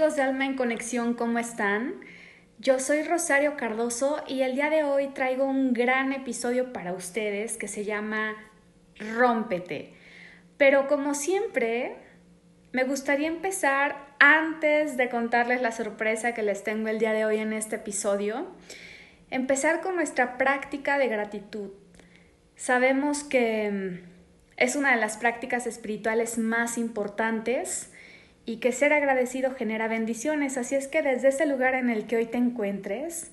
Amigos de Alma en Conexión, ¿cómo están? Yo soy Rosario Cardoso y el día de hoy traigo un gran episodio para ustedes que se llama Rómpete. Pero como siempre, me gustaría empezar antes de contarles la sorpresa que les tengo el día de hoy en este episodio, empezar con nuestra práctica de gratitud. Sabemos que mm, es una de las prácticas espirituales más importantes y que ser agradecido genera bendiciones. Así es que desde ese lugar en el que hoy te encuentres,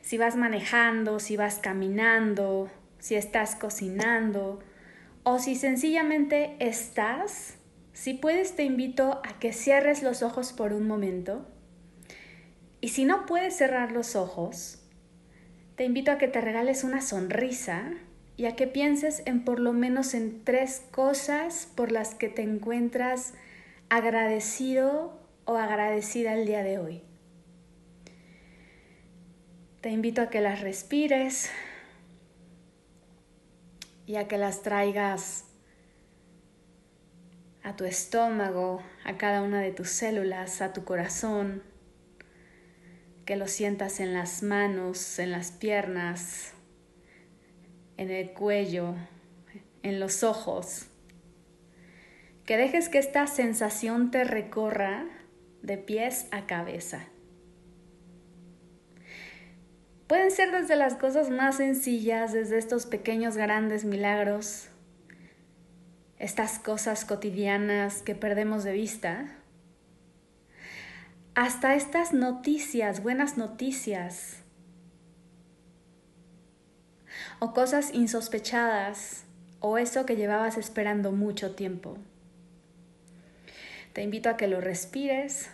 si vas manejando, si vas caminando, si estás cocinando o si sencillamente estás, si puedes te invito a que cierres los ojos por un momento. Y si no puedes cerrar los ojos, te invito a que te regales una sonrisa y a que pienses en por lo menos en tres cosas por las que te encuentras agradecido o agradecida el día de hoy. Te invito a que las respires y a que las traigas a tu estómago, a cada una de tus células, a tu corazón, que lo sientas en las manos, en las piernas, en el cuello, en los ojos que dejes que esta sensación te recorra de pies a cabeza. Pueden ser desde las cosas más sencillas, desde estos pequeños grandes milagros, estas cosas cotidianas que perdemos de vista, hasta estas noticias, buenas noticias, o cosas insospechadas, o eso que llevabas esperando mucho tiempo. Te invito a que lo respires.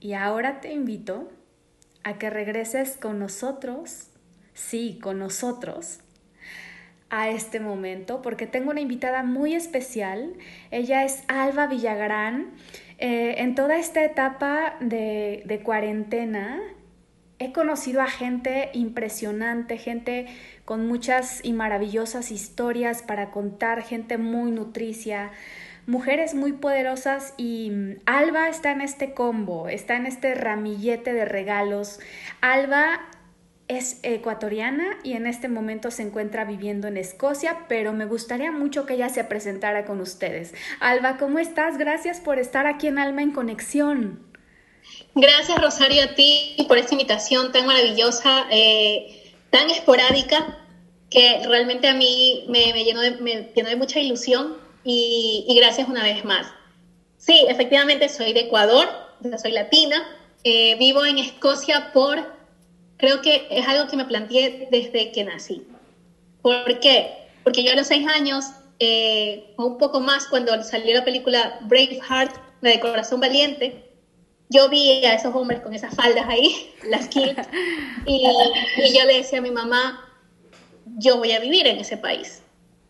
Y ahora te invito a que regreses con nosotros, sí, con nosotros, a este momento, porque tengo una invitada muy especial. Ella es Alba Villagrán. Eh, en toda esta etapa de, de cuarentena, he conocido a gente impresionante, gente con muchas y maravillosas historias para contar, gente muy nutricia, mujeres muy poderosas y mm, Alba está en este combo, está en este ramillete de regalos. Alba es ecuatoriana y en este momento se encuentra viviendo en Escocia, pero me gustaría mucho que ella se presentara con ustedes. Alba, ¿cómo estás? Gracias por estar aquí en Alma en Conexión. Gracias, Rosario, a ti por esta invitación tan maravillosa. Eh, tan esporádica que realmente a mí me, llenó, de, me llenó de mucha ilusión y, gracias una vez más. Sí, efectivamente soy de Ecuador, soy latina, eh, vivo en Escocia por, creo que es algo que me planteé desde que nací. ¿Por qué? Porque yo a los seis años, eh, o un poco más, cuando salió la película Braveheart, la de Corazón Valiente, yo vi a esos hombres con esas faldas ahí, las kilt, y, yo le decía a mi mamá, yo voy a vivir en ese país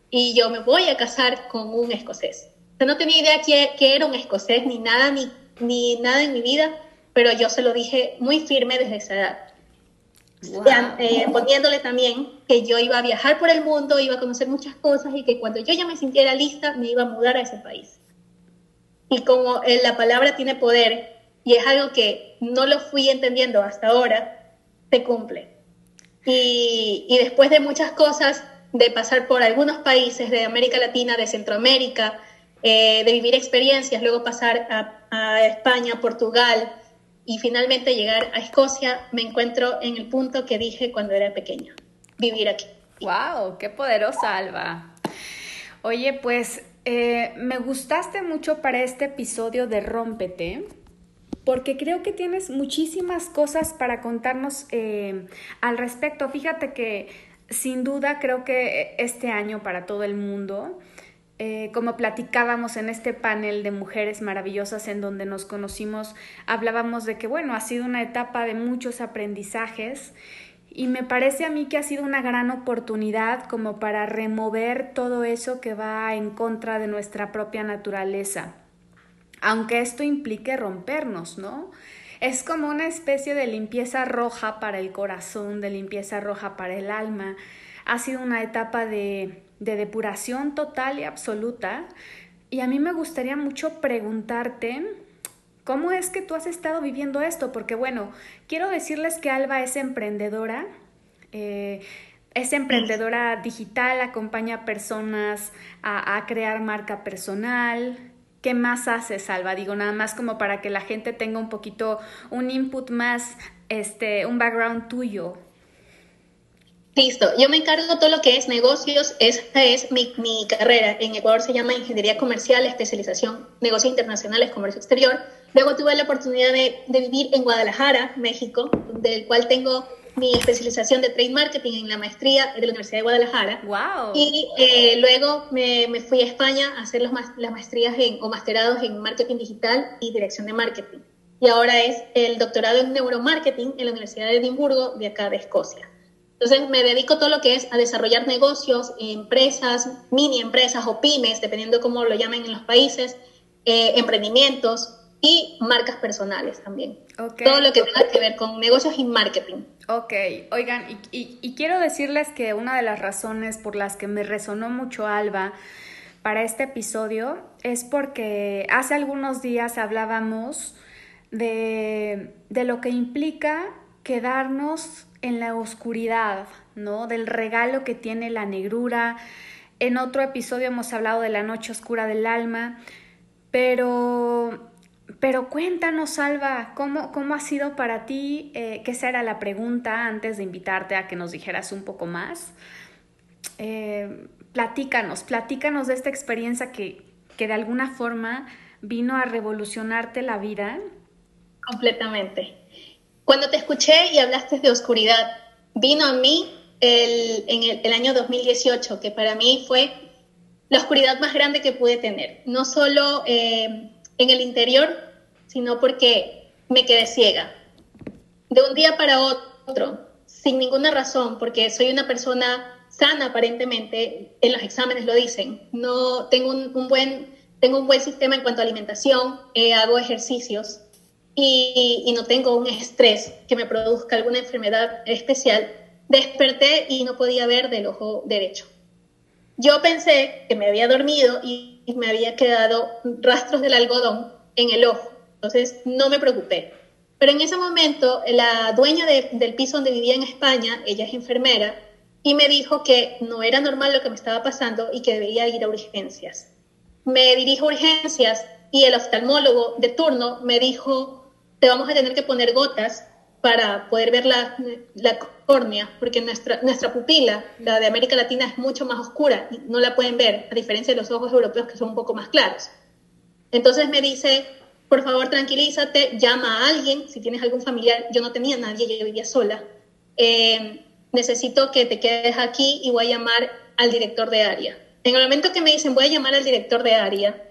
y yo me voy a casar con un escocés. O no tenía idea que, era un escocés, ni nada, ni, ni nada en mi vida, pero yo se lo dije muy firme desde esa edad. Eh, poniéndole también que yo iba a viajar por el mundo, iba a conocer muchas cosas y que cuando yo ya me sintiera lista me iba a mudar a ese país. Y como eh, la palabra tiene poder, y es algo que no lo fui entendiendo hasta ahora, se cumple. Y, después de muchas cosas, de pasar por algunos países de América Latina, de Centroamérica, eh, de vivir experiencias, luego pasar a, a, España, Portugal y finalmente llegar a Escocia, me encuentro en el punto que dije cuando era pequeña, vivir aquí. ¡Wow! ¡Qué poderosa, Alba! Oye, pues eh, me gustaste mucho para este episodio de Rómpete porque creo que tienes muchísimas cosas para contarnos eh, al respecto. Fíjate que sin duda creo que este año para todo el mundo, eh, como platicábamos en este panel de mujeres maravillosas en donde nos conocimos, hablábamos de que, bueno, ha sido una etapa de muchos aprendizajes y me parece a mí que ha sido una gran oportunidad como para remover todo eso que va en contra de nuestra propia naturaleza aunque esto implique rompernos, ¿no? Es como una especie de limpieza roja para el corazón, de limpieza roja para el alma. Ha sido una etapa de, de depuración total y absoluta, y a mí me gustaría mucho preguntarte, ¿cómo es que tú has estado viviendo esto? Porque bueno, quiero decirles que Alba es emprendedora. Eh, es emprendedora digital, acompaña a personas a, a, crear marca personal. ¿Qué más haces, Alba? Digo, nada más como para que la gente tenga un poquito, un input más, este, un background tuyo. Listo, yo me encargo todo lo que es negocios, esta es mi, mi, carrera. En Ecuador se llama Ingeniería Comercial, especialización Negocios Internacionales, Comercio Exterior. Luego tuve la oportunidad de, de vivir en Guadalajara, México, del cual tengo mi especialización de Trade Marketing en la maestría de la Universidad de Guadalajara. Wow. Y eh, luego me, me, fui a España a hacer los, las maestrías en, o masterados en Marketing Digital y Dirección de Marketing. Y ahora es el doctorado en Neuromarketing en la Universidad de Edimburgo, de acá de Escocia. Entonces me dedico todo lo que es a desarrollar negocios, empresas, mini empresas o pymes, dependiendo de cómo lo llamen en los países, eh, emprendimientos y marcas personales también. Okay. Todo lo que tenga que ver con negocios y marketing. Ok, oigan, y, y, y quiero decirles que una de las razones por las que me resonó mucho Alba para este episodio es porque hace algunos días hablábamos de, de lo que implica quedarnos en la oscuridad, ¿no? Del regalo que tiene la negrura. En otro episodio hemos hablado de la noche oscura del alma, pero, pero cuéntanos, Alba, ¿cómo, cómo ha sido para ti? Eh, que esa era la pregunta antes de invitarte a que nos dijeras un poco más. Eh, platícanos, platícanos de esta experiencia que, que de alguna forma vino a revolucionarte la vida. Completamente. Cuando te escuché y hablaste de oscuridad, vino a mí el, en el, el, año 2018, que para mí fue la oscuridad más grande que pude tener. No solo eh, en el interior, sino porque me quedé ciega. De un día para otro, sin ninguna razón, porque soy una persona sana aparentemente, en los exámenes lo dicen. No tengo un, buen, tengo un buen sistema en cuanto a alimentación, eh, hago ejercicios, y, y, no tengo un estrés que me produzca alguna enfermedad especial, desperté y no podía ver del ojo derecho. Yo pensé que me había dormido y me había quedado rastros del algodón en el ojo, entonces no me preocupé. Pero en ese momento, la dueña de, del piso donde vivía en España, ella es enfermera, y me dijo que no era normal lo que me estaba pasando y que debía ir a urgencias. Me dirijo a urgencias y el oftalmólogo de turno me dijo te vamos a tener que poner gotas para poder ver la, la córnea, porque nuestra, nuestra pupila, la de América Latina, es mucho más oscura y no la pueden ver, a diferencia de los ojos europeos que son un poco más claros. Entonces me dice, por favor tranquilízate, llama a alguien, si tienes algún familiar, yo no tenía nadie, yo vivía sola, eh, necesito que te quedes aquí y voy a llamar al director de área. En el momento que me dicen voy a llamar al director de área,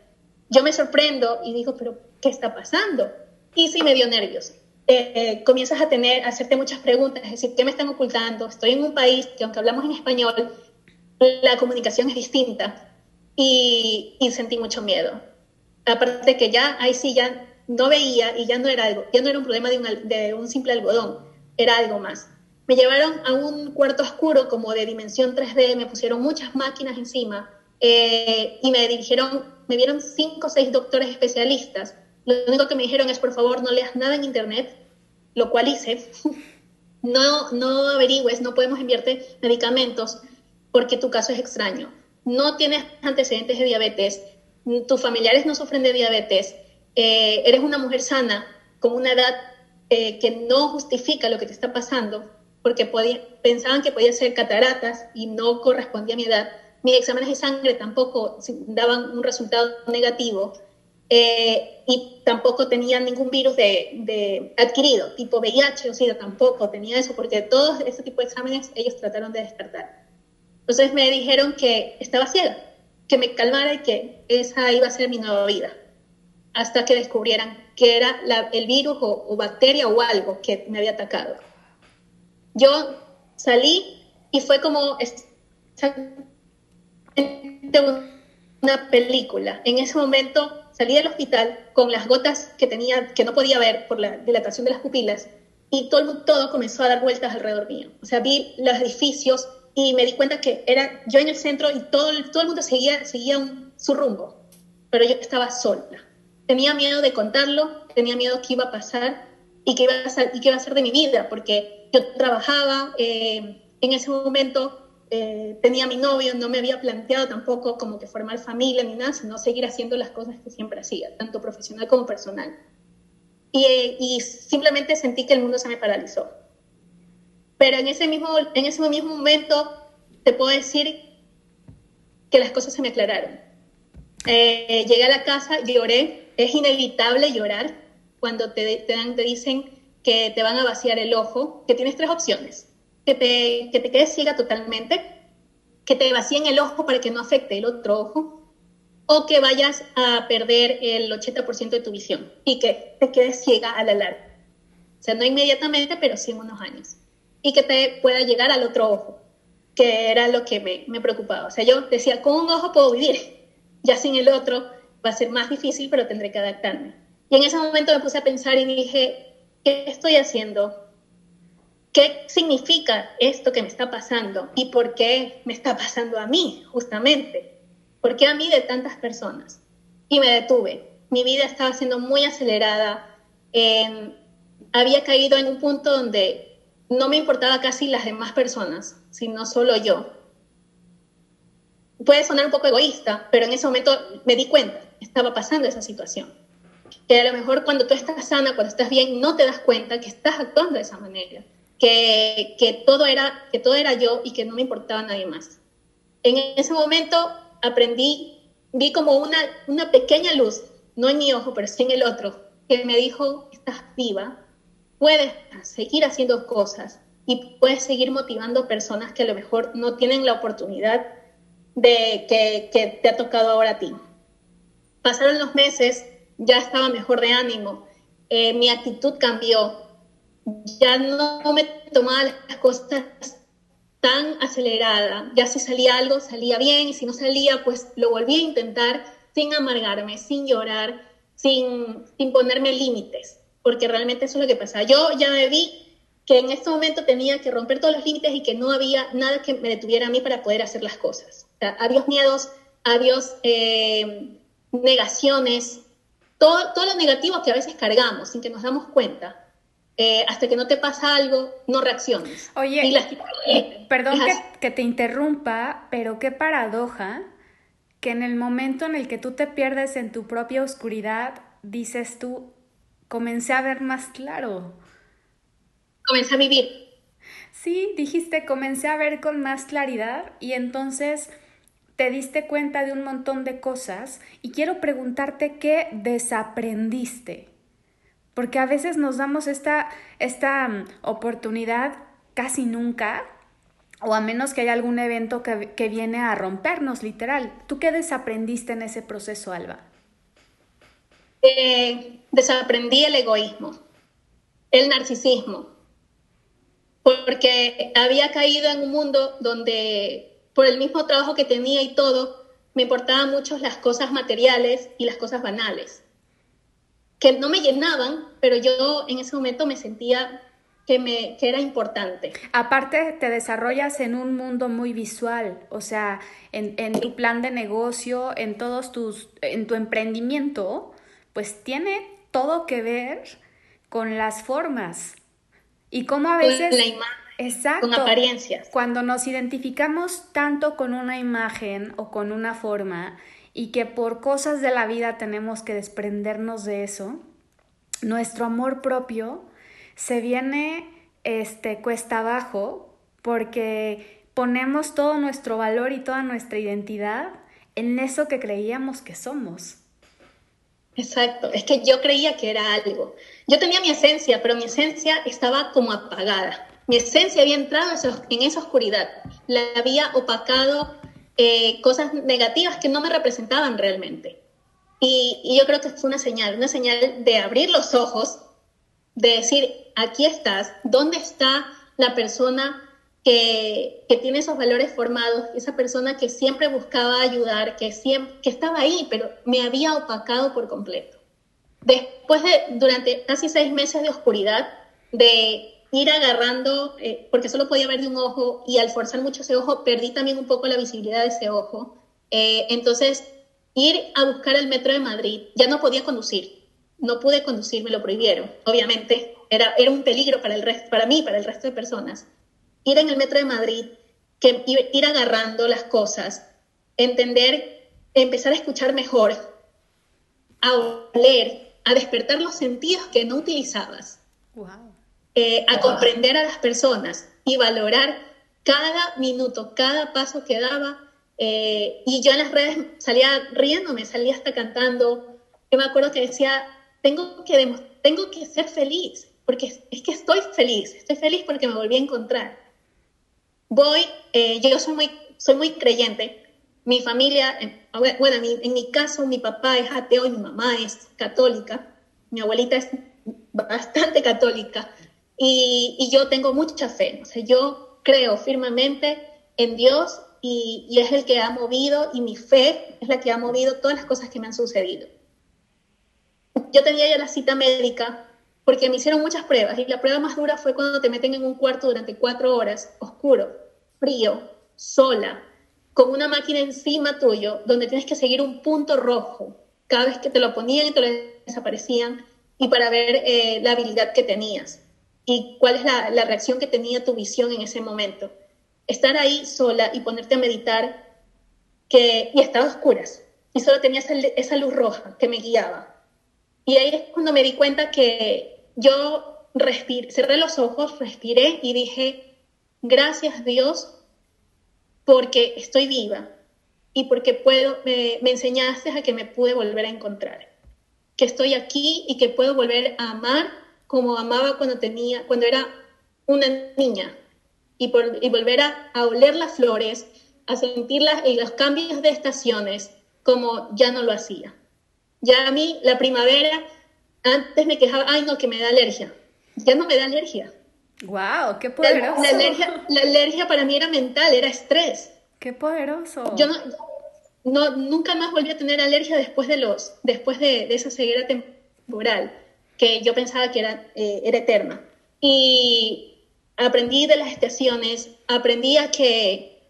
yo me sorprendo y digo, pero ¿qué está pasando? y sí me dio nervios. Eh, eh, comienzas a tener, a hacerte muchas preguntas, es decir, ¿qué me están ocultando? Estoy en un país que aunque hablamos en español, la comunicación es distinta y, y sentí mucho miedo. Aparte que ya, ahí sí, ya no veía y ya no era algo, ya no era un problema de un, de un simple algodón, era algo más. Me llevaron a un cuarto oscuro como de dimensión 3D, me pusieron muchas máquinas encima eh, y me dirigieron, me vieron cinco o seis doctores especialistas lo único que me dijeron es, por favor, no leas nada en Internet, lo cual hice. No, no averigües, no podemos enviarte medicamentos porque tu caso es extraño. No tienes antecedentes de diabetes, tus familiares no sufren de diabetes, eh, eres una mujer sana con una edad eh, que no justifica lo que te está pasando, porque pensaban que podía ser cataratas y no correspondía a mi edad. Mis exámenes de sangre tampoco daban un resultado negativo. Eh, y tampoco tenía ningún virus de, de, adquirido, tipo VIH o SIDA, tampoco tenía eso, porque todos ese tipo de exámenes ellos trataron de descartar. Entonces me dijeron que estaba ciega, que me calmara y que esa iba a ser mi nueva vida, hasta que descubrieran que era la, el virus o, o bacteria o algo que me había atacado. Yo salí y fue como una película. En ese momento salí del hospital con las gotas que tenía, que no podía ver por la dilatación de las pupilas, y todo, todo comenzó a dar vueltas alrededor mío. O sea, vi los edificios y me di cuenta que era yo en el centro y todo, todo el mundo seguía, seguía un, su rumbo. pero yo estaba sola. Tenía miedo de contarlo, tenía miedo que iba a pasar y qué iba a qué iba a ser de mi vida, porque yo trabajaba, eh, en ese momento eh, tenía mi novio, no me había planteado tampoco como que formar familia ni nada, sino seguir haciendo las cosas que siempre hacía, tanto profesional como personal. Y, eh, simplemente sentí que el mundo se me paralizó. Pero en ese mismo, en ese mismo momento te puedo decir que las cosas se me aclararon. Eh, llegué a la casa, lloré, es inevitable llorar cuando te, dan, te dicen que te van a vaciar el ojo, que tienes tres opciones que te, que te quedes ciega totalmente, que te vacíen el ojo para que no afecte el otro ojo, o que vayas a perder el 80% de tu visión y que te quedes ciega a la larga. O sea, no inmediatamente, pero sí en unos años. Y que te pueda llegar al otro ojo, que era lo que me, me preocupaba. O sea, yo decía, con un ojo puedo vivir, ya sin el otro va a ser más difícil, pero tendré que adaptarme. Y en ese momento me puse a pensar y dije, ¿qué estoy haciendo? ¿Qué significa esto que me está pasando? ¿Y por qué me está pasando a mí, justamente? ¿Por qué a mí de tantas personas? Y me detuve. Mi vida estaba siendo muy acelerada. había caído en un punto donde no me importaba casi las demás personas, sino solo yo. Puede sonar un poco egoísta, pero en ese momento me di cuenta, estaba pasando esa situación. Que a lo mejor cuando tú estás sana, cuando estás bien, no te das cuenta que estás actuando de esa manera que, todo era, que todo era yo y que no me importaba nadie más. En ese momento aprendí, vi como una, una pequeña luz, no en mi ojo, pero sí en el otro, que me dijo, estás viva, puedes seguir haciendo cosas y puedes seguir motivando personas que a lo mejor no tienen la oportunidad de que, que te ha tocado ahora a ti. Pasaron los meses, ya estaba mejor de ánimo, eh, mi actitud cambió, ya no me tomaba las cosas tan acelerada. Ya si salía algo, salía bien, y si no salía, pues lo volví a intentar sin amargarme, sin llorar, sin, sin ponerme límites, porque realmente eso es lo que pasa. Yo ya me vi que en este momento tenía que romper todos los límites y que no había nada que me detuviera a mí para poder hacer las cosas. O sea, adiós miedos, adiós eh, negaciones, todo, todo lo negativo que a veces cargamos sin que nos damos cuenta eh, hasta que no te pasa algo, no reacciones. Oye, perdón que, te interrumpa, pero qué paradoja que en el momento en el que tú te pierdes en tu propia oscuridad, dices tú, comencé a ver más claro. Comencé a vivir. Sí, dijiste, comencé a ver con más claridad y entonces te diste cuenta de un montón de cosas y quiero preguntarte qué desaprendiste porque a veces nos damos esta, esta mm, oportunidad casi nunca, o a menos que haya algún evento que, que viene a rompernos, literal. ¿Tú qué desaprendiste en ese proceso, Alba? Eh, desaprendí el egoísmo, el narcisismo, porque había caído en un mundo donde por el mismo trabajo que tenía y todo, me importaban mucho las cosas materiales y las cosas banales que no me llenaban, pero yo en ese momento me sentía que, me, que era importante. Aparte, te desarrollas en un mundo muy visual, o sea, en, en, tu plan de negocio, en todos tus, en tu emprendimiento, pues tiene todo que ver con las formas. Y cómo a veces... Con la imagen. Exacto. Con apariencias. Cuando nos identificamos tanto con una imagen o con una forma, y que por cosas de la vida tenemos que desprendernos de eso, nuestro amor propio se viene este cuesta abajo porque ponemos todo nuestro valor y toda nuestra identidad en eso que creíamos que somos. Exacto, es que yo creía que era algo. Yo tenía mi esencia, pero mi esencia estaba como apagada. Mi esencia había entrado en esa oscuridad, la había opacado eh, cosas negativas que no me representaban realmente. Y, yo creo que fue una señal, una señal de abrir los ojos, de decir, aquí estás, ¿dónde está la persona que, que, tiene esos valores formados, esa persona que siempre buscaba ayudar, que, siempre, que estaba ahí, pero me había opacado por completo. Después de, durante casi seis meses de oscuridad, de ir agarrando, eh, porque solo podía ver de un ojo y al forzar mucho ese ojo perdí también un poco la visibilidad de ese ojo. Eh, entonces, ir a buscar el metro de Madrid. Ya no podía conducir, no pude conducir, me lo prohibieron, obviamente. Era, era un peligro para, el resto, para mí, para el resto de personas. Ir en el metro de Madrid, que ir agarrando las cosas, entender, empezar a escuchar mejor, a oler, a despertar los sentidos que no utilizabas, eh, a comprender a las personas y valorar cada minuto, cada paso que daba. Eh, y yo en las redes salía riéndome, salía hasta cantando. Yo me acuerdo que decía, tengo que, tengo que ser feliz, porque es que estoy feliz, estoy feliz porque me volví a encontrar. Voy, eh, yo soy muy, soy muy creyente, mi familia, bueno, en mi caso, mi papá es ateo y mi mamá es católica. Mi abuelita es bastante católica. Y, yo tengo mucha fe. O sea, yo creo firmemente en Dios y, es el que ha movido, y mi fe es la que ha movido todas las cosas que me han sucedido. Yo tenía ya la cita médica porque me hicieron muchas pruebas y la prueba más dura fue cuando te meten en un cuarto durante cuatro horas, oscuro, frío, sola, con una máquina encima tuyo donde tienes que seguir un punto rojo cada vez que te lo ponían y te lo desaparecían y para ver eh, la habilidad que tenías y cuál es la, reacción que tenía tu visión en ese momento. Estar ahí sola y ponerte a meditar que, y estaba a oscuras y solo tenía esa, esa luz roja que me guiaba. Y ahí es cuando me di cuenta que yo respiré, cerré los ojos, respiré y dije, gracias Dios porque estoy viva y porque puedo, me, enseñaste a que me pude volver a encontrar, que estoy aquí y que puedo volver a amar como amaba cuando tenía, cuando era una niña y, por, y volver a, oler las flores, a sentir las, los cambios de estaciones como ya no lo hacía. Ya a mí la primavera, antes me quejaba, ay no, que me da alergia. Ya no me da alergia. ¡Wow! ¡Qué poderoso! La, alergia, la alergia para mí era mental, era estrés. ¡Qué poderoso! Yo no, nunca más volví a tener alergia después de, los, después de, esa ceguera temporal, que yo pensaba que era, eh, era eterna. Y aprendí de las estaciones, aprendí a que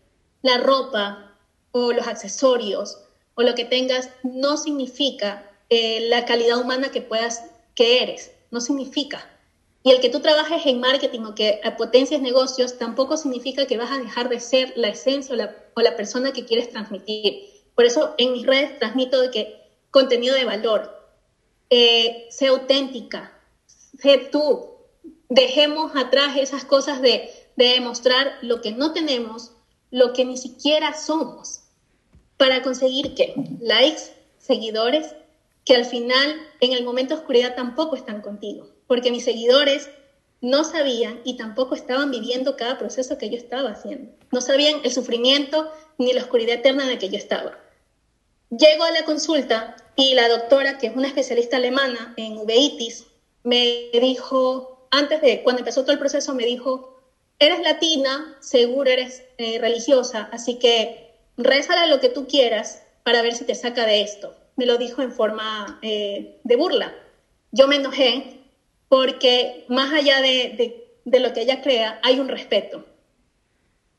la ropa o los accesorios o lo que tengas no significa eh, la calidad humana que puedas, que eres, no significa. Y el que tú trabajes en marketing o que potencias negocios tampoco significa que vas a dejar de ser la esencia o la, persona que quieres transmitir. Por eso en mis redes transmito de que contenido de valor, eh, sé auténtica, sé tú, dejemos atrás esas cosas de, de demostrar lo que no tenemos, lo que ni siquiera somos, para conseguir que likes, seguidores, que al final en el momento de oscuridad tampoco están contigo porque mis seguidores no sabían y tampoco estaban viviendo cada proceso que yo estaba haciendo. No sabían el sufrimiento ni la oscuridad eterna en la que yo estaba. Llego a la consulta y la doctora, que es una especialista alemana en uveitis, me dijo, antes de, cuando empezó todo el proceso, me dijo, eres latina, seguro eres eh, religiosa, así que rézale lo que tú quieras para ver si te saca de esto. Me lo dijo en forma eh, de burla. Yo me enojé porque más allá de, lo que ella crea, hay un respeto.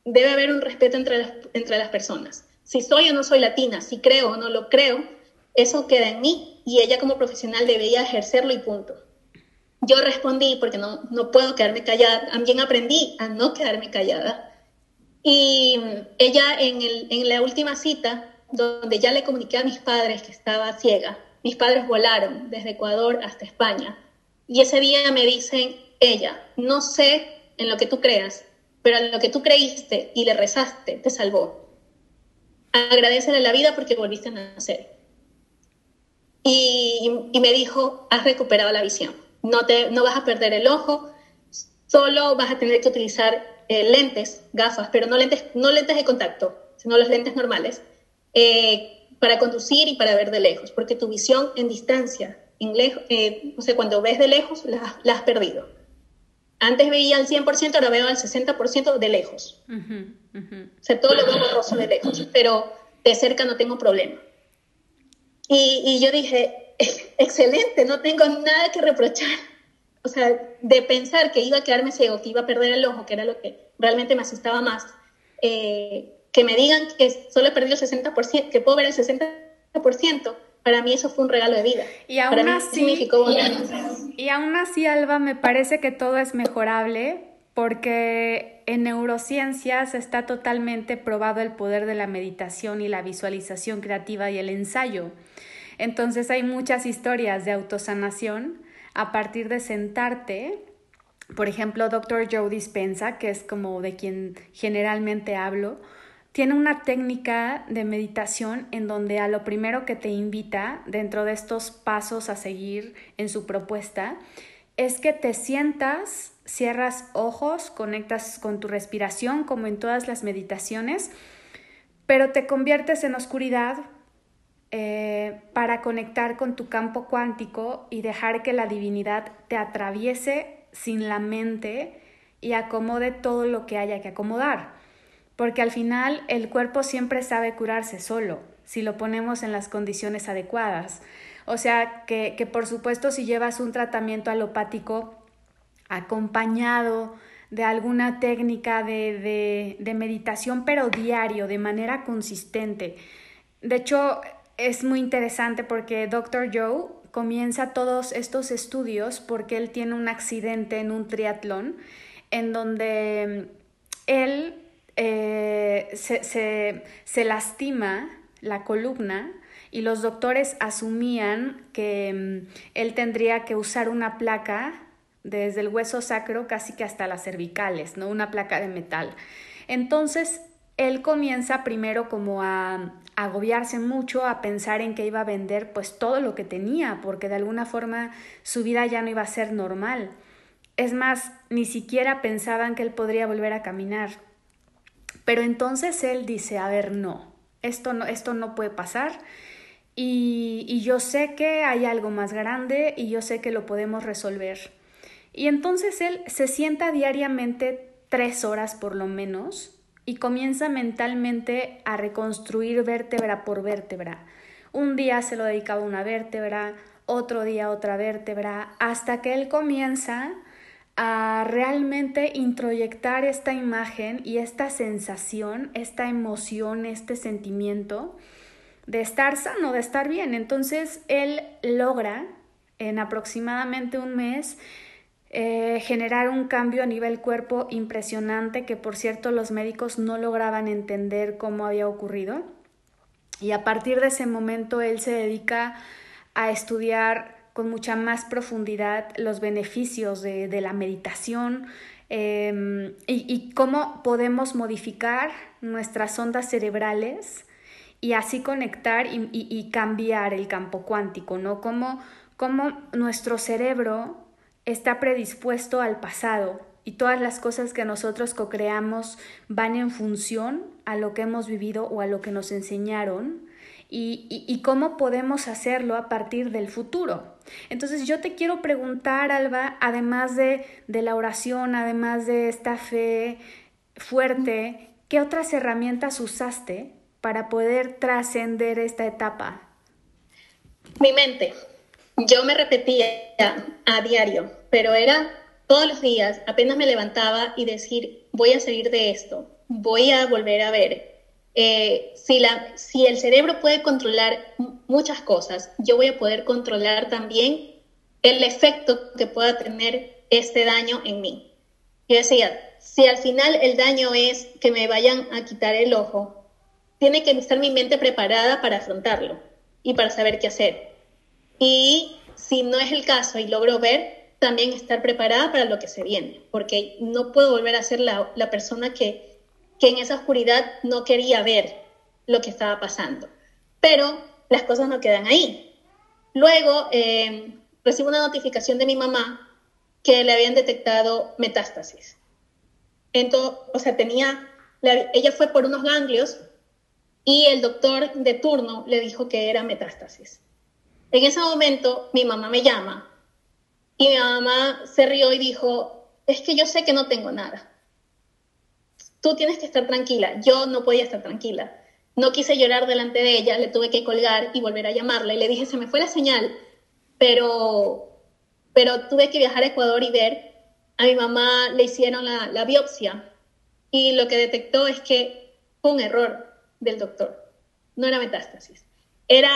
Debe haber un respeto entre las, entre las personas. Si soy o no soy latina, si creo o no lo creo, eso queda en mí y ella como profesional debería ejercerlo y punto. Yo respondí porque no, no puedo quedarme callada, también aprendí a no quedarme callada. Y ella en, el, en la última cita, donde ya le comuniqué a mis padres que estaba ciega, mis padres volaron desde Ecuador hasta España y ese día me dicen, ella, no sé en lo que tú creas, pero en lo que tú creíste y le rezaste, te salvó. Agradecele la vida porque volviste a nacer. Y, me dijo, has recuperado la visión. No, te, no vas a perder el ojo, solo vas a tener que utilizar eh, lentes, gafas, pero no lentes, no lentes de contacto, sino los lentes normales, eh, para conducir y para ver de lejos, porque tu visión en distancia eh, no sé, cuando ves de lejos, la, has perdido. Antes veía al 100%, ahora veo al 60% de lejos. O sea, todo lo veo borroso de lejos, pero de cerca no tengo problema. Y, y yo dije, excelente, no tengo nada que reprochar. O sea, de pensar que iba a quedarme ciego, que iba a perder el ojo, que era lo que realmente me asustaba más, eh, que me digan que solo he perdido el 60%, que puedo ver el 60% 90%, para mí eso fue un regalo de vida. Y aún así, y aún así, Alba, me parece que todo es mejorable porque en neurociencias está totalmente probado el poder de la meditación y la visualización creativa y el ensayo. Entonces hay muchas historias de autosanación a partir de sentarte. Por ejemplo, Dr. Joe Dispensa, que es como de quien generalmente hablo, tiene una técnica de meditación en donde a lo primero que te invita dentro de estos pasos a seguir en su propuesta es que te sientas, cierras ojos, conectas con tu respiración como en todas las meditaciones, pero te conviertes en oscuridad eh, para conectar con tu campo cuántico y dejar que la divinidad te atraviese sin la mente y acomode todo lo que haya que acomodar porque al final el cuerpo siempre sabe curarse solo, si lo ponemos en las condiciones adecuadas. O sea que, que por supuesto si llevas un tratamiento alopático acompañado de alguna técnica de, de, de meditación, pero diario, de manera consistente. De hecho, es muy interesante porque Dr. Joe comienza todos estos estudios porque él tiene un accidente en un triatlón en donde él eh, se, lastima la columna y los doctores asumían que mm, él tendría que usar una placa desde el hueso sacro casi que hasta las cervicales, ¿no? Una placa de metal. Entonces, él comienza primero como a, agobiarse mucho, a pensar en que iba a vender pues todo lo que tenía, porque de alguna forma su vida ya no iba a ser normal. Es más, ni siquiera pensaban que él podría volver a caminar. Pero entonces él dice, a ver, no, esto no, esto no puede pasar. Y, yo sé que hay algo más grande y yo sé que lo podemos resolver. Y entonces él se sienta diariamente tres horas por lo menos y comienza mentalmente a reconstruir vértebra por vértebra. Un día se lo dedicaba una vértebra, otro día otra vértebra, hasta que él comienza a realmente introyectar esta imagen y esta sensación, esta emoción, este sentimiento de estar sano, de estar bien. Entonces él logra en aproximadamente un mes eh, generar un cambio a nivel cuerpo impresionante que por cierto los médicos no lograban entender cómo había ocurrido. Y a partir de ese momento él se dedica a estudiar con mucha más profundidad los beneficios de, la meditación em, y, cómo podemos modificar nuestras ondas cerebrales y así conectar y, cambiar el campo cuántico, ¿no? Cómo, cómo nuestro cerebro está predispuesto al pasado y todas las cosas que nosotros co-creamos van en función a lo que hemos vivido o a lo que nos enseñaron y, cómo podemos hacerlo a partir del futuro. Entonces yo te quiero preguntar, Alba, además de, de la oración, además de esta fe fuerte, ¿qué otras herramientas usaste para poder trascender esta etapa? Mi mente. Yo me repetía a diario, pero era todos los días, apenas me levantaba y decir, voy a salir de esto, voy a volver a ver, eh, si, la, si el cerebro puede controlar muchas cosas, yo voy a poder controlar también el efecto que pueda tener este daño en mí. Yo decía, si al final el daño es que me vayan a quitar el ojo, tiene que estar mi mente preparada para afrontarlo y para saber qué hacer. Y si no es el caso y logro ver, también estar preparada para lo que se viene, porque no puedo volver a ser la, la persona que que en esa oscuridad no quería ver lo que estaba pasando. Pero las cosas no quedan ahí. Luego eh, recibo una notificación de mi mamá que le habían detectado metástasis. Entonces, o sea, tenía, ella fue por unos ganglios y el doctor de turno le dijo que era metástasis. En ese momento mi mamá me llama y mi mamá se rió y dijo, es que yo sé que no tengo nada tú tienes que estar tranquila. Yo no podía estar tranquila. No quise llorar delante de ella, le tuve que colgar y volver a llamarla. Y le dije, se me fue la señal, pero, pero tuve que viajar a Ecuador y ver. A mi mamá le hicieron la, la biopsia y lo que detectó es que fue un error del doctor, no era metástasis. era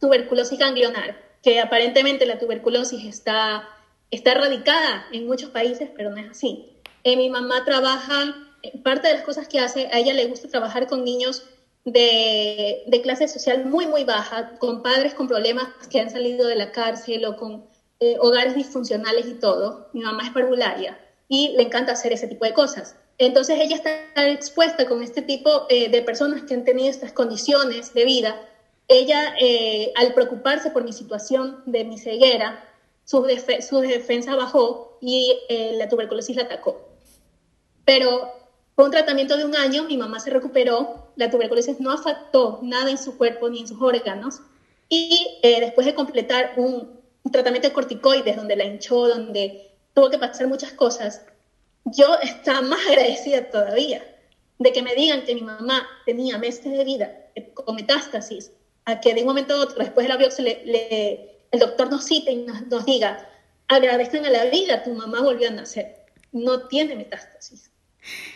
tuberculosis ganglionar, que aparentemente la tuberculosis está, está erradicada en muchos países, pero no es así. Eh, mi mamá trabaja, parte de las cosas que hace, a ella le gusta trabajar con niños de, clase social muy, muy baja, con padres con problemas que han salido de la cárcel o con eh, hogares disfuncionales y todo. Mi mamá es parvularia y le encanta hacer ese tipo de cosas. Entonces ella está expuesta con este tipo eh, de personas que han tenido estas condiciones de vida. Ella, eh, al preocuparse por mi situación de mi ceguera, su, su defensa bajó y la tuberculosis la atacó. Pero fue un tratamiento de un año, mi mamá se recuperó, la tuberculosis no afectó nada en su cuerpo ni en sus órganos. Y después de completar un, tratamiento de corticoides, donde la hinchó, donde tuvo que pasar muchas cosas, yo estaba más agradecida todavía de que me digan que mi mamá tenía meses de vida con metástasis, a que de un momento a otro, después de la biopsia, el doctor nos cite y nos, diga, agradezcan a la vida, tu mamá volvió a nacer. No tiene metástasis.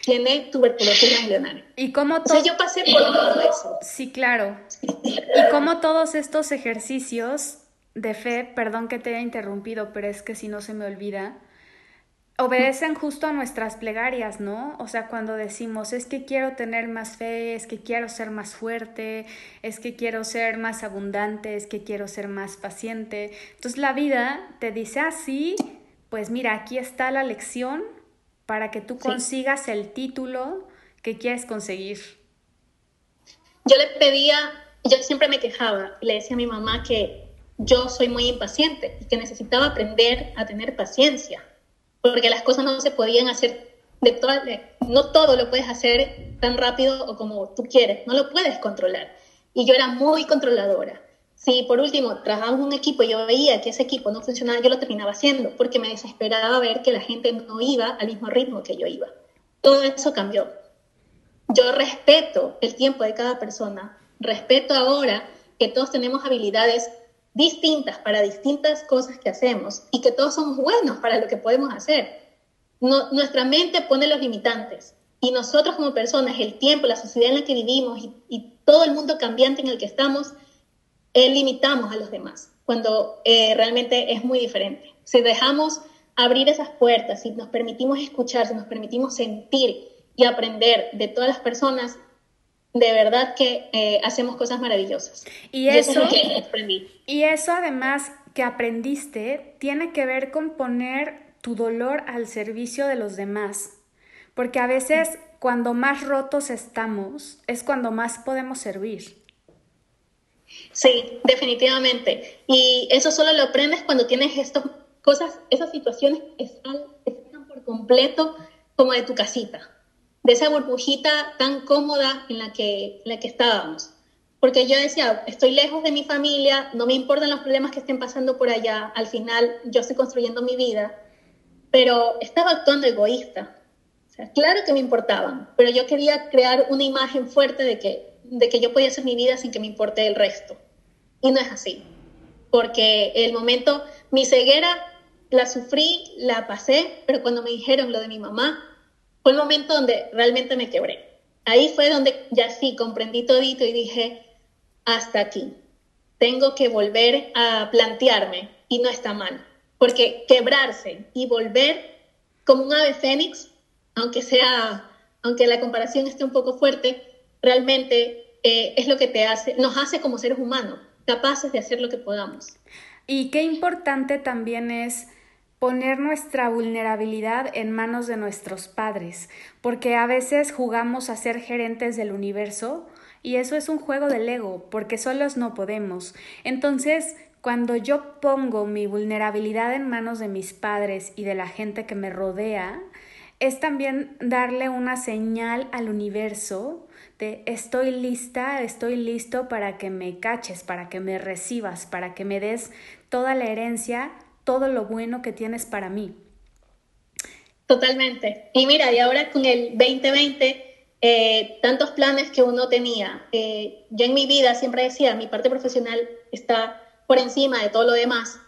Tiene tuberculosis. Y como todo... yo pasé por todo eso. Sí, claro. Y como todos estos ejercicios de fe, perdón que te haya interrumpido, pero es que si no se me olvida, obedecen justo a nuestras plegarias, ¿no? O sea, cuando decimos, es que quiero tener más fe, es que quiero ser más fuerte, es que quiero ser más abundante, es que quiero ser más paciente. Entonces la vida te dice así, ah, pues mira, aquí está la lección para que tú consigas el título que quieres conseguir. Yo le pedía, yo siempre me quejaba, le decía a mi mamá que yo soy muy impaciente y que necesitaba aprender a tener paciencia porque las cosas no se podían hacer de todas, no todo lo puedes hacer tan rápido o como tú quieres, no lo puedes controlar. Y yo era muy controladora. Si por último trabajaba en un equipo y yo veía que ese equipo no funcionaba, yo lo terminaba haciendo porque me desesperaba ver que la gente no iba al mismo ritmo que yo iba. Todo eso cambió. Yo respeto el tiempo de cada persona, respeto ahora que todos tenemos habilidades distintas para distintas cosas que hacemos y que todos somos buenos para lo que podemos hacer. Nuestra mente pone los limitantes y nosotros como personas, el tiempo, la sociedad en la que vivimos y, todo el mundo cambiante en el que estamos, eh, limitamos a los demás, cuando eh, realmente es muy diferente. Si dejamos abrir esas puertas, si nos permitimos escuchar, si nos permitimos sentir y aprender de todas las personas, de verdad que eh, hacemos cosas maravillosas. Y eso, y eso además que aprendiste tiene que ver con poner tu dolor al servicio de los demás. Porque a veces cuando más rotos estamos es cuando más podemos servir. Sí, definitivamente. Y eso solo lo aprendes cuando tienes estas cosas, esas situaciones están por completo como de tu casita de esa burbujita tan cómoda en la que, la que estábamos. Porque yo decía, estoy lejos de mi familia, no me importan los problemas que estén pasando por allá, al final yo estoy construyendo mi vida, pero estaba actuando egoísta. Claro que me importaban, pero yo quería crear una imagen fuerte de que, de que yo podía hacer mi vida sin que me importe el resto. Y no es así, porque el momento, mi ceguera la sufrí, la pasé, pero cuando me dijeron lo de mi mamá, fue el momento donde realmente me quebré. Ahí fue donde ya sí comprendí todito y dije, hasta aquí. Tengo que volver a plantearme y no está mal. Porque quebrarse y volver como un ave fénix, aunque sea, aunque la comparación esté un poco fuerte, realmente eh, es lo que te hace, nos hace como seres humanos, capaces de hacer lo que podamos. Y qué importante también es poner nuestra vulnerabilidad en manos de nuestros padres, porque a veces jugamos a ser gerentes del universo y eso es un juego del ego, porque solos no podemos. Entonces, cuando yo pongo mi vulnerabilidad en manos de mis padres y de la gente que me rodea, es también darle una señal al universo estoy lista, estoy listo para que me caches, para que me recibas, para que me des toda la herencia todo lo bueno que tienes para mí. Totalmente. Y mira, y ahora con el 2020, eh, tantos planes que uno tenía. Eh, yo en mi vida siempre decía, mi parte profesional está por encima de todo lo demás.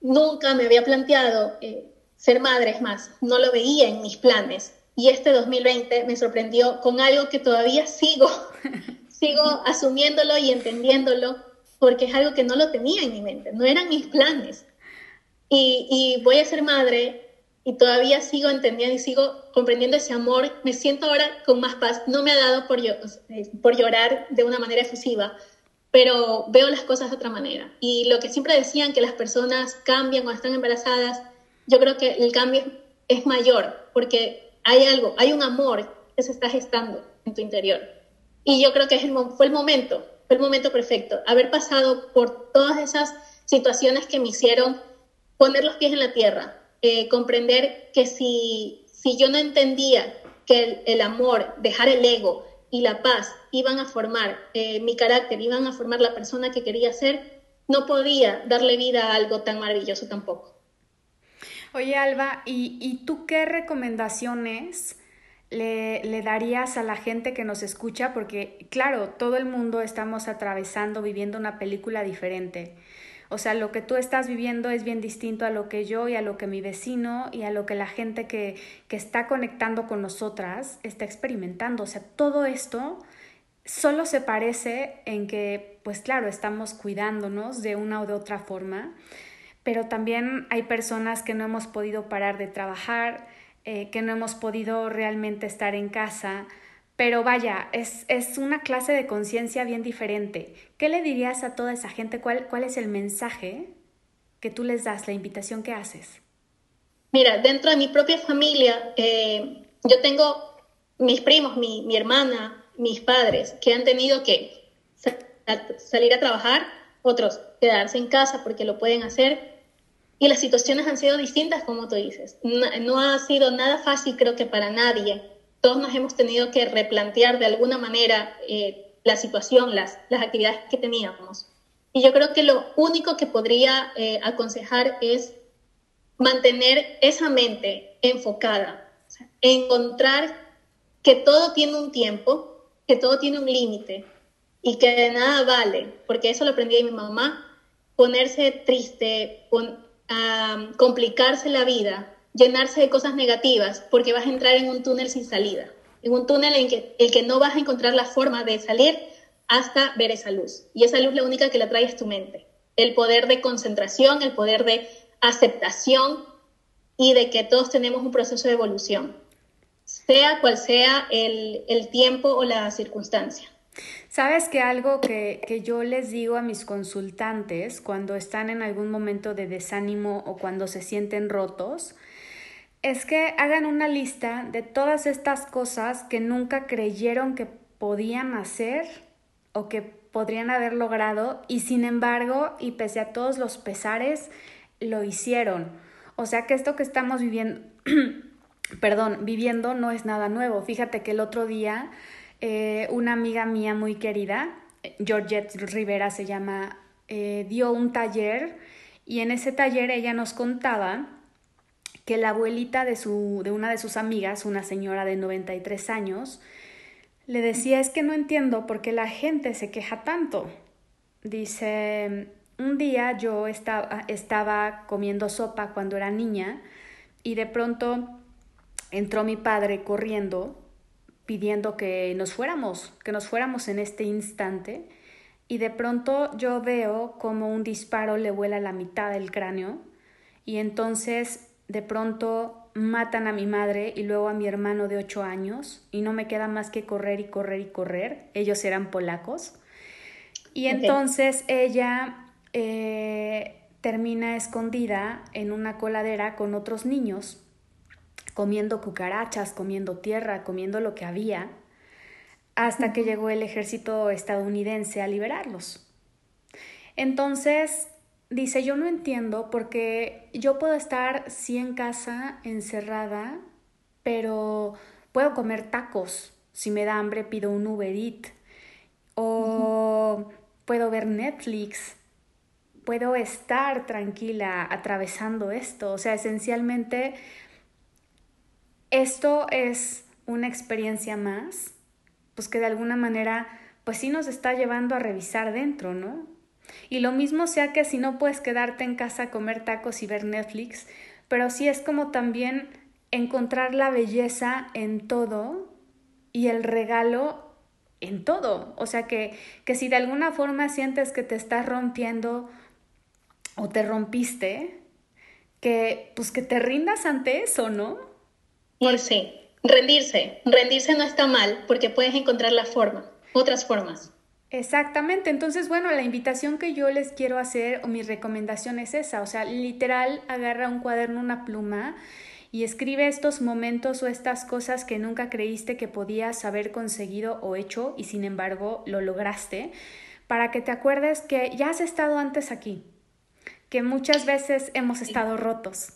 Nunca me había planteado eh, ser madre, más, no lo veía en mis planes. Y este 2020 me sorprendió con algo que todavía sigo, sigo asumiéndolo y entendiéndolo porque es algo que no lo tenía en mi mente, no eran mis planes. Y, y voy a ser madre y todavía sigo entendiendo y sigo comprendiendo ese amor. Me siento ahora con más paz. No me ha dado por, eh, por llorar de una manera efusiva, pero veo las cosas de otra manera. Y lo que siempre decían que las personas cambian cuando están embarazadas, yo creo que el cambio es mayor porque hay algo, hay un amor que se está gestando en tu interior. Y yo creo que el, fue el momento, fue el momento perfecto, haber pasado por todas esas situaciones que me hicieron poner los pies en la tierra, eh, comprender que si, si yo no entendía que el, amor, dejar el ego y la paz iban a formar eh, mi carácter, iban a formar la persona que quería ser, no podía darle vida a algo tan maravilloso tampoco. Oye, Alba, ¿y, y tú qué recomendaciones le, le, darías a la gente que nos escucha? Porque, claro, todo el mundo estamos atravesando, viviendo una película diferente. O sea, lo que tú estás viviendo es bien distinto a lo que yo y a lo que mi vecino y a lo que la gente que, que está conectando con nosotras está experimentando. O sea, todo esto solo se parece en que, pues claro, estamos cuidándonos de una o de otra forma, pero también hay personas que no hemos podido parar de trabajar, eh, que no hemos podido realmente estar en casa, pero vaya, es, es una clase de conciencia bien diferente. ¿Qué le dirías a toda esa gente? ¿Cuál, ¿Cuál es el mensaje que tú les das, la invitación que haces? Mira, dentro de mi propia familia, eh, yo tengo mis primos, mi, mi, hermana, mis padres, que han tenido que salir a trabajar, otros quedarse en casa porque lo pueden hacer. Y las situaciones han sido distintas, como tú dices. No, no ha sido nada fácil, creo que para nadie todos nos hemos tenido que replantear de alguna manera eh, la situación, las, las actividades que teníamos. Y yo creo que lo único que podría eh, aconsejar es mantener esa mente enfocada, encontrar que todo tiene un tiempo, que todo tiene un límite y que de nada vale, porque eso lo aprendí de mi mamá, ponerse triste, complicarse la vida llenarse de cosas negativas porque vas a entrar en un túnel sin salida, en un túnel en que, el que no vas a encontrar la forma de salir hasta ver esa luz. Y esa luz la única que la trae es tu mente. El poder de concentración, el poder de aceptación y de que todos tenemos un proceso de evolución, sea cual sea el, el tiempo o la circunstancia. Sabes que algo que, que, yo les digo a mis consultantes cuando están en algún momento de desánimo o cuando se sienten rotos, es que hagan una lista de todas estas cosas que nunca creyeron que podían hacer o que podrían haber logrado y sin embargo, y pese a todos los pesares, lo hicieron. O sea que esto que estamos viviendo, perdón, viviendo no es nada nuevo. Fíjate que el otro día eh, una amiga mía muy querida, Georgette Rivera se llama, eh, dio un taller y en ese taller ella nos contaba que la abuelita de, su, de una de sus amigas, una señora de 93 años, le decía, es que no entiendo por qué la gente se queja tanto. Dice, un día yo estaba, estaba comiendo sopa cuando era niña y de pronto entró mi padre corriendo pidiendo que nos fuéramos, que nos fuéramos en este instante. Y de pronto yo veo como un disparo le vuela la mitad del cráneo. Y entonces de pronto matan a mi madre y luego a mi hermano de ocho años. Y no me queda más que correr y correr y correr. Ellos eran polacos. Y entonces ella eh, termina escondida en una coladera con otros niños, comiendo cucarachas, comiendo tierra, comiendo lo que había, hasta que llegó el ejército estadounidense a liberarlos. Entonces Dice, yo no entiendo porque yo puedo estar sí en casa, encerrada, pero puedo comer tacos. Si me da hambre pido un Uber Eat. O puedo ver Netflix. Puedo estar tranquila atravesando esto. O sea, esencialmente esto es una experiencia más, pues que de alguna manera, pues sí nos está llevando a revisar dentro, ¿no? Y lo mismo sea que si no puedes quedarte en casa a comer tacos y ver Netflix, pero sí es como también encontrar la belleza en todo y el regalo en todo. O sea que, que si de alguna forma sientes que te estás rompiendo o te rompiste, que pues que te rindas ante eso, ¿no? Sí, rendirse. Rendirse no está mal porque puedes encontrar la forma, otras formas. Exactamente, entonces bueno, la invitación que yo les quiero hacer o mi recomendación es esa, o sea, literal agarra un cuaderno, una pluma y escribe estos momentos o estas cosas que nunca creíste que podías haber conseguido o hecho y sin embargo lo lograste, para que te acuerdes que ya has estado antes aquí, que muchas veces hemos estado rotos.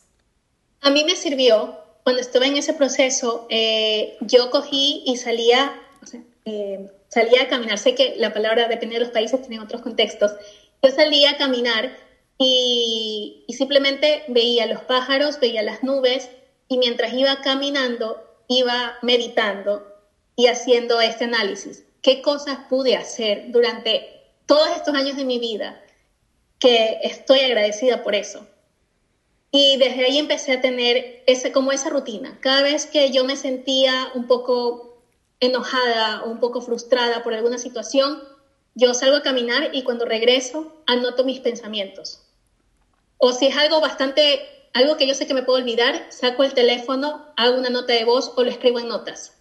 A mí me sirvió, cuando estuve en ese proceso, eh, yo cogí y salía, eh, salía a caminar, sé que la palabra depende de los países, tiene otros contextos, yo salía a caminar y, y simplemente veía los pájaros, veía las nubes y mientras iba caminando, iba meditando y haciendo este análisis. ¿Qué cosas pude hacer durante todos estos años de mi vida que estoy agradecida por eso? Y desde ahí empecé a tener ese, como esa rutina. Cada vez que yo me sentía un poco enojada o un poco frustrada por alguna situación, yo salgo a caminar y cuando regreso anoto mis pensamientos. O si es algo bastante, algo que yo sé que me puedo olvidar, saco el teléfono, hago una nota de voz o lo escribo en notas.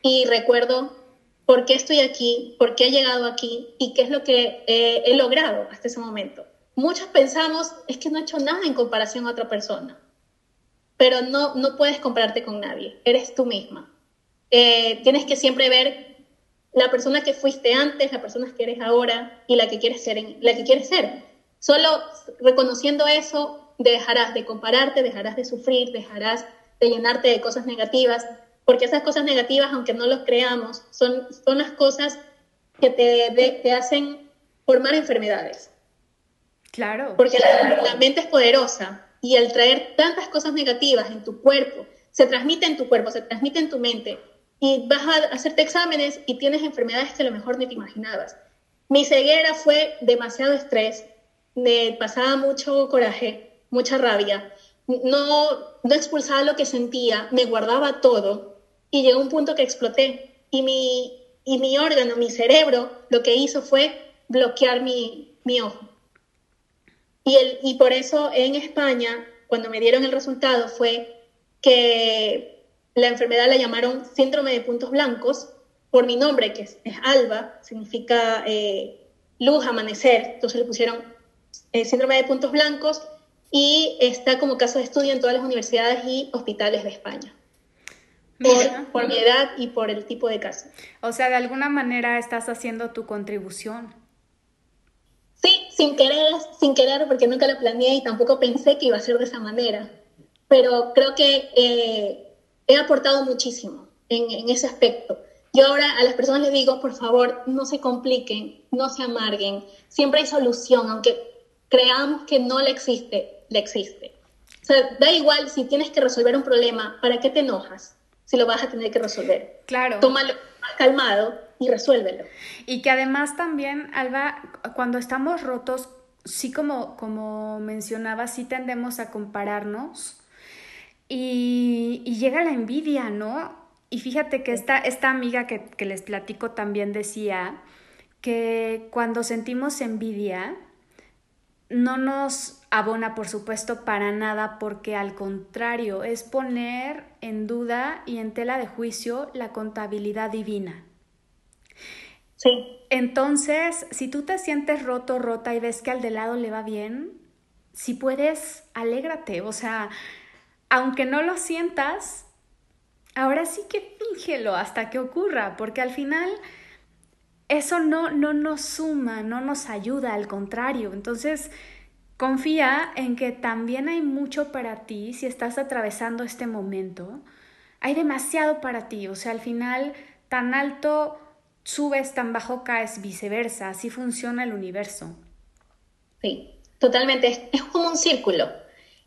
Y recuerdo por qué estoy aquí, por qué he llegado aquí y qué es lo que he logrado hasta ese momento muchos pensamos, es que no he hecho nada en comparación a otra persona, pero no, no puedes compararte con nadie, eres tú misma. Eh, tienes que siempre ver la persona que fuiste antes, la persona que eres ahora y la que quieres ser. la que quieres ser. Solo reconociendo eso, dejarás de compararte, dejarás de sufrir, dejarás de llenarte de cosas negativas, porque esas cosas negativas, aunque no los creamos, son, son las cosas que te, te hacen formar enfermedades. Claro. Porque la, mente es poderosa y al traer tantas cosas negativas en tu cuerpo, se transmite en tu cuerpo, se transmite en tu mente y vas a hacerte exámenes y tienes enfermedades que a lo mejor ni te imaginabas. Mi ceguera fue demasiado estrés, me pasaba mucho coraje, mucha rabia, no, no expulsaba lo que sentía, me guardaba todo y llegó un punto que exploté y mi, y mi órgano, mi cerebro, lo que hizo fue bloquear mi, mi ojo. Y, el, y por eso en España, cuando me dieron el resultado, fue que la enfermedad la llamaron síndrome de puntos blancos por mi nombre, que es, Alba, significa eh, luz, amanecer. Entonces le pusieron eh, síndrome de puntos blancos y está como caso de estudio en todas las universidades y hospitales de España. Por, por, mi edad y por el tipo de caso. O sea, de alguna manera estás haciendo tu contribución. Sin querer, sin querer, porque nunca lo planeé y tampoco pensé que iba a ser de esa manera. Pero creo que eh, he aportado muchísimo en, en, ese aspecto. Yo ahora a las personas les digo, por favor, no se compliquen, no se amarguen. Siempre hay solución, aunque creamos que no le existe, le existe. O sea, da igual si tienes que resolver un problema, ¿para qué te enojas si lo vas a tener que resolver? Claro. Tómalo más calmado y resuélvelo. Y que además también, Alba, cuando estamos rotos, sí como, como mencionaba, sí tendemos a compararnos y, llega la envidia, ¿no? Y fíjate que esta, esta amiga que, que les platico también decía que cuando sentimos envidia, no nos abona, por supuesto, para nada, porque al contrario, es poner en duda y en tela de juicio la contabilidad divina. Sí. Entonces, si tú te sientes roto, rota y ves que al de lado le va bien, si puedes, alégrate. O sea, aunque no lo sientas, ahora sí que fíngelo hasta que ocurra, porque al final eso no, no nos suma, no nos ayuda, al contrario. Entonces, confía en que también hay mucho para ti si estás atravesando este momento. Hay demasiado para ti, o sea, al final, tan alto subes tan bajo caes, viceversa, así funciona el universo. Sí, totalmente, es, como un círculo.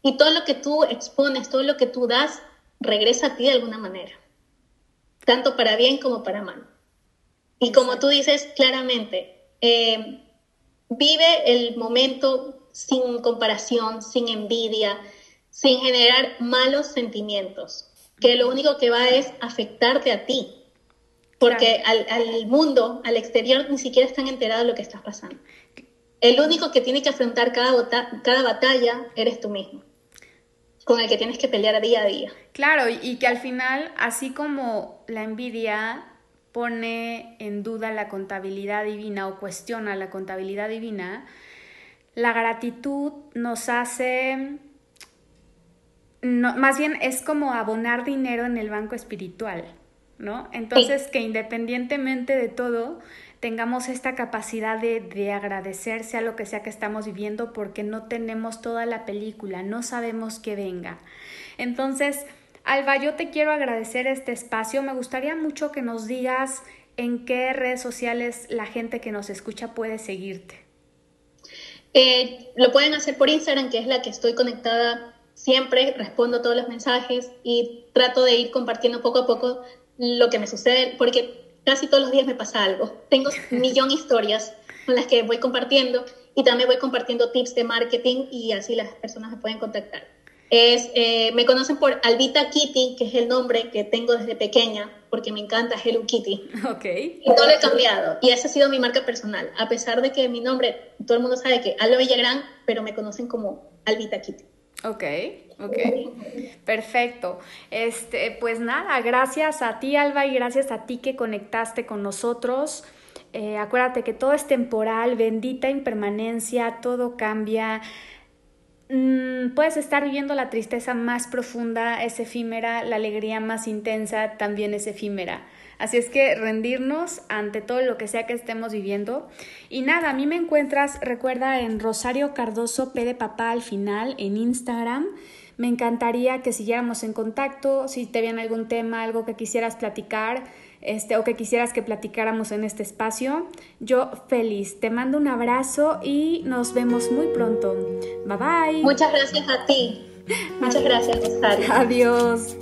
Y todo lo que tú expones, todo lo que tú das, regresa a ti de alguna manera, tanto para bien como para mal. Y como tú dices claramente, eh, vive el momento sin comparación, sin envidia, sin generar malos sentimientos, que lo único que va es afectarte a ti, porque al, al, mundo, al exterior, ni siquiera están enterados de lo que está pasando. El único que tiene que afrontar cada, cada batalla eres tú mismo, con el que tienes que pelear día a día. Claro, y que al final, así como la envidia pone en duda la contabilidad divina o cuestiona la contabilidad divina, la gratitud nos hace, no, más bien es como abonar dinero en el banco espiritual. ¿No? Entonces, que independientemente de todo, tengamos esta capacidad de, de, agradecerse a lo que sea que estamos viviendo porque no tenemos toda la película, no sabemos qué venga. Entonces, Alba, yo te quiero agradecer este espacio. Me gustaría mucho que nos digas en qué redes sociales la gente que nos escucha puede seguirte. Eh, lo pueden hacer por Instagram, que es la que estoy conectada siempre, respondo todos los mensajes y trato de ir compartiendo poco a poco lo que me sucede, porque casi todos los días me pasa algo. Tengo un millón de historias con las que voy compartiendo y también voy compartiendo tips de marketing y así las personas me pueden contactar. Es, eh, me conocen por Albita Kitty, que es el nombre que tengo desde pequeña, porque me encanta Hello Kitty. Ok. Y no lo he cambiado. Y esa ha sido mi marca personal. A pesar de que mi nombre, todo el mundo sabe que Alba Villagrán, pero me conocen como Albita Kitty. Ok, ok. Perfecto. Este, pues nada, gracias a ti, Alba, y gracias a ti que conectaste con nosotros. Eh, acuérdate que todo es temporal, bendita impermanencia, todo cambia. Mm, puedes estar viviendo la tristeza más profunda, es efímera, la alegría más intensa también es efímera. Así es que rendirnos ante todo lo que sea que estemos viviendo. Y nada, a mí me encuentras, recuerda, en Rosario Cardoso P de Papá al final, en Instagram. Me encantaría que siguiéramos en contacto, si te viene algún tema, algo que quisieras platicar, este, o que quisieras que platicáramos en este espacio. Yo feliz, te mando un abrazo y nos vemos muy pronto. Bye bye. Muchas gracias a ti. Muchas gracias, Adiós.